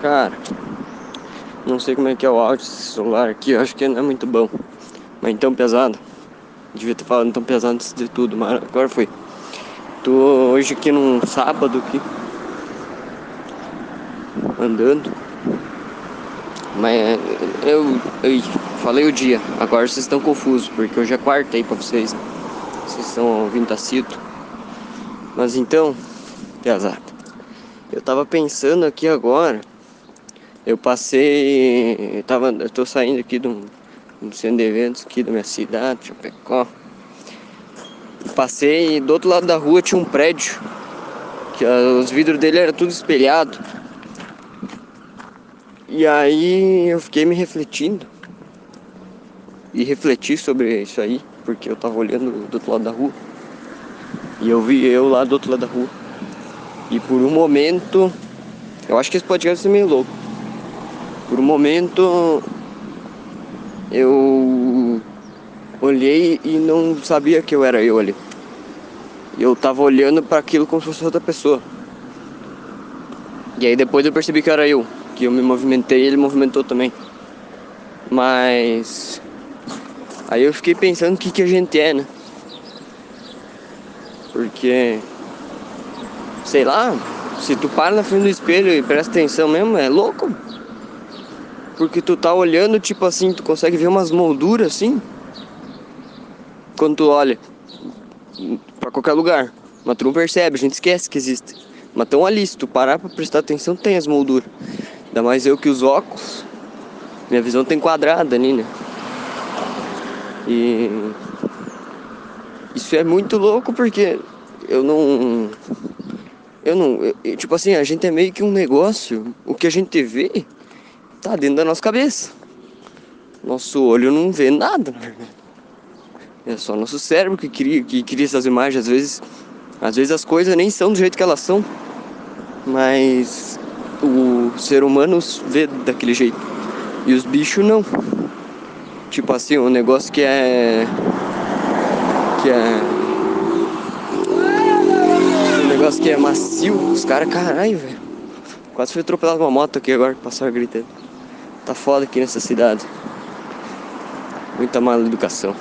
Cara, não sei como é que é o áudio desse celular aqui, eu acho que não é muito bom. Mas tão pesado. Devia ter falado tão pesado antes de tudo, mas agora foi. Tô hoje aqui num sábado aqui. Andando. Mas eu, eu falei o dia, agora vocês estão confusos, porque hoje é quarta aí pra vocês. Vocês estão ouvindo Tacito. Mas então, pesado. Eu tava pensando aqui agora eu passei. Eu, tava, eu tô saindo aqui de um, um centro de eventos aqui da minha cidade, Chapecó. Passei do outro lado da rua tinha um prédio. Que os vidros dele eram tudo espelhado. E aí eu fiquei me refletindo. E refleti sobre isso aí, porque eu tava olhando do outro lado da rua. E eu vi eu lá do outro lado da rua. E por um momento, eu acho que esse podcast é meio louco. Por um momento eu olhei e não sabia que eu era eu ali. Eu tava olhando para aquilo como se fosse outra pessoa. E aí depois eu percebi que era eu, que eu me movimentei e ele movimentou também. Mas aí eu fiquei pensando o que, que a gente é, né? Porque sei lá, se tu para na frente do espelho e presta atenção mesmo, é louco. Porque tu tá olhando, tipo assim, tu consegue ver umas molduras assim. Quando tu olha para qualquer lugar. Mas tu não percebe, a gente esquece que existe. Mas tão ali, se tu parar pra prestar atenção, tem as molduras. Ainda mais eu que os óculos. Minha visão tem quadrada ali, né? E isso é muito louco porque eu não. Eu não. Eu, tipo assim, a gente é meio que um negócio. O que a gente vê tá dentro da nossa cabeça. Nosso olho não vê nada, na verdade. É só nosso cérebro que cria, que cria essas imagens. Às vezes, às vezes as coisas nem são do jeito que elas são, mas o ser humano vê daquele jeito. E os bichos não. Tipo assim, um negócio que é. Que é. Um negócio que é macio, os caras, caralho, velho. Quase fui atropelado uma moto aqui agora, passaram gritando. Tá foda aqui nessa cidade. Muita mala educação.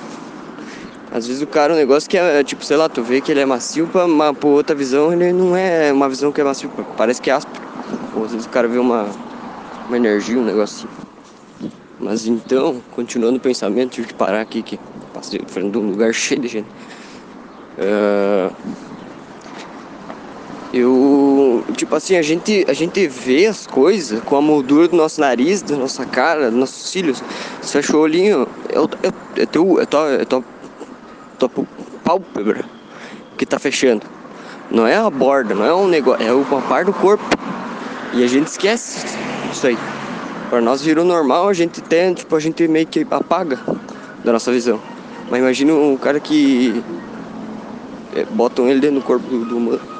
Às vezes o cara, um negócio que é, tipo, sei lá, tu vê que ele é macio, pra, uma, por outra visão, ele não é uma visão que é macio, parece que é áspero. Ou às vezes o cara vê uma, uma energia, um negócio assim. Mas então, continuando o pensamento, tive que parar aqui, que passei frente de um lugar cheio de gente. Uh, eu, tipo assim, a gente, a gente vê as coisas com a moldura do nosso nariz, da nossa cara, dos nossos cílios. Você fecha o olhinho, é, o, é, é teu, é tua, é tua, tua pálpebra que tá fechando. Não é a borda, não é um negócio, é uma parte do corpo. E a gente esquece isso aí. Para nós virou normal, a gente tem, tipo, a gente meio que apaga da nossa visão. Mas imagina um cara que é, botam ele dentro do corpo do humano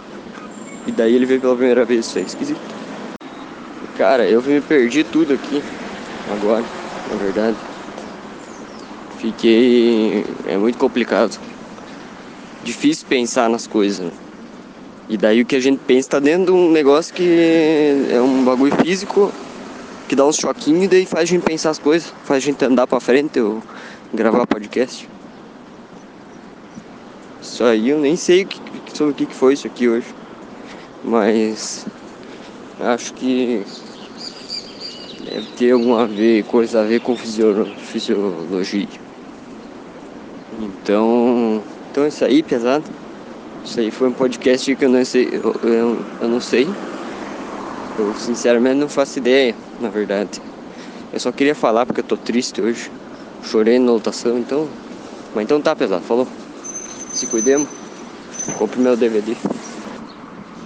e daí ele veio pela primeira vez, isso é esquisito. Cara, eu me perdi tudo aqui agora, na verdade. Fiquei. É muito complicado. Difícil pensar nas coisas. Né? E daí o que a gente pensa tá dentro de um negócio que é um bagulho físico que dá uns choquinhos e daí faz a gente pensar as coisas, faz a gente andar pra frente ou gravar podcast. Isso aí eu nem sei sobre o que foi isso aqui hoje mas acho que deve ter alguma ver, coisa a ver com fisiologia. Então, então isso aí, pesado. Isso aí foi um podcast que eu não sei, eu, eu, eu não sei. Eu sinceramente não faço ideia, na verdade. Eu só queria falar porque eu tô triste hoje. Chorei na lotação, então. Mas então tá pesado, falou. Se cuidemos. Compre meu DVD.